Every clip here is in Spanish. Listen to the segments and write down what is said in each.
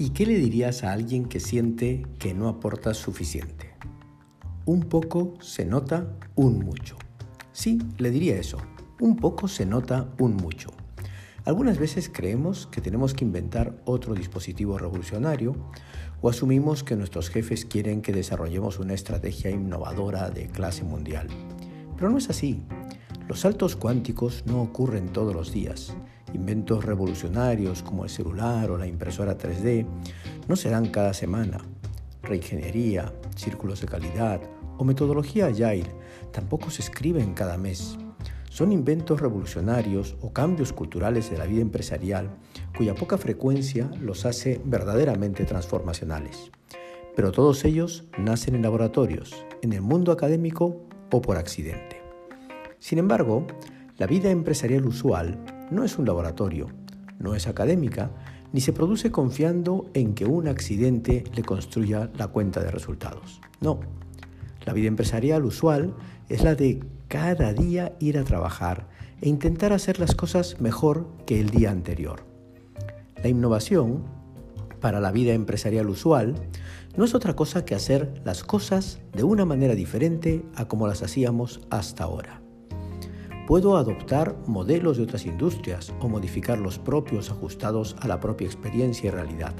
¿Y qué le dirías a alguien que siente que no aporta suficiente? Un poco se nota un mucho. Sí, le diría eso. Un poco se nota un mucho. Algunas veces creemos que tenemos que inventar otro dispositivo revolucionario o asumimos que nuestros jefes quieren que desarrollemos una estrategia innovadora de clase mundial. Pero no es así. Los saltos cuánticos no ocurren todos los días Inventos revolucionarios como el celular o la impresora 3D no se dan cada semana. Reingeniería, círculos de calidad o metodología Agile tampoco se escriben cada mes. Son inventos revolucionarios o cambios culturales de la vida empresarial cuya poca frecuencia los hace verdaderamente transformacionales. Pero todos ellos nacen en laboratorios, en el mundo académico o por accidente. Sin embargo, la vida empresarial usual no es un laboratorio, no es académica, ni se produce confiando en que un accidente le construya la cuenta de resultados. No, la vida empresarial usual es la de cada día ir a trabajar e intentar hacer las cosas mejor que el día anterior. La innovación, para la vida empresarial usual, no es otra cosa que hacer las cosas de una manera diferente a como las hacíamos hasta ahora. Puedo adoptar modelos de otras industrias o modificar los propios ajustados a la propia experiencia y realidad.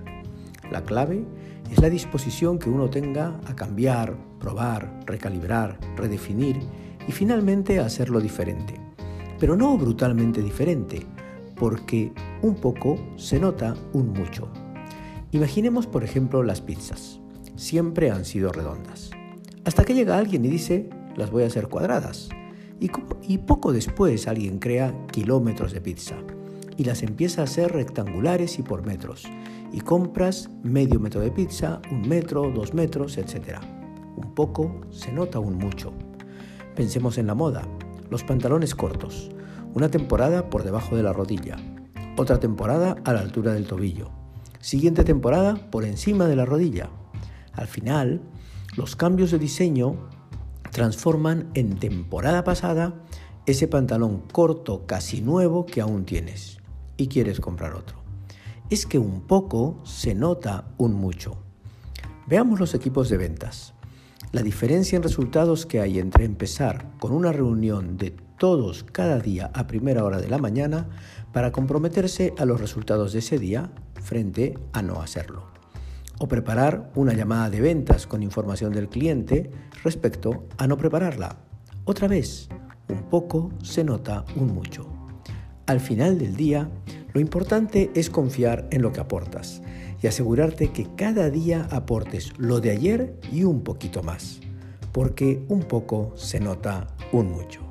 La clave es la disposición que uno tenga a cambiar, probar, recalibrar, redefinir y finalmente hacerlo diferente. Pero no brutalmente diferente, porque un poco se nota un mucho. Imaginemos por ejemplo las pizzas. Siempre han sido redondas. Hasta que llega alguien y dice, las voy a hacer cuadradas. Y, poco después alguien crea kilómetros de pizza y las empieza a hacer rectangulares y por metros. Y compras medio metro de pizza, un metro, dos metros, etc. Un poco se nota un mucho. Pensemos en la moda, los pantalones cortos, una temporada por debajo de la rodilla, otra temporada a la altura del tobillo, siguiente temporada por encima de la rodilla. Al final, los cambios de diseño transforman en temporada pasada ese pantalón corto casi nuevo que aún tienes y quieres comprar otro. Es que un poco se nota un mucho. Veamos los equipos de ventas. La diferencia en resultados que hay entre empezar con una reunión de todos cada día a primera hora de la mañana para comprometerse a los resultados de ese día frente a no hacerlo o preparar una llamada de ventas con información del cliente respecto a no prepararla. Otra vez, un poco se nota un mucho. Al final del día, lo importante es confiar en lo que aportas y asegurarte que cada día aportes lo de ayer y un poquito más, porque un poco se nota un mucho.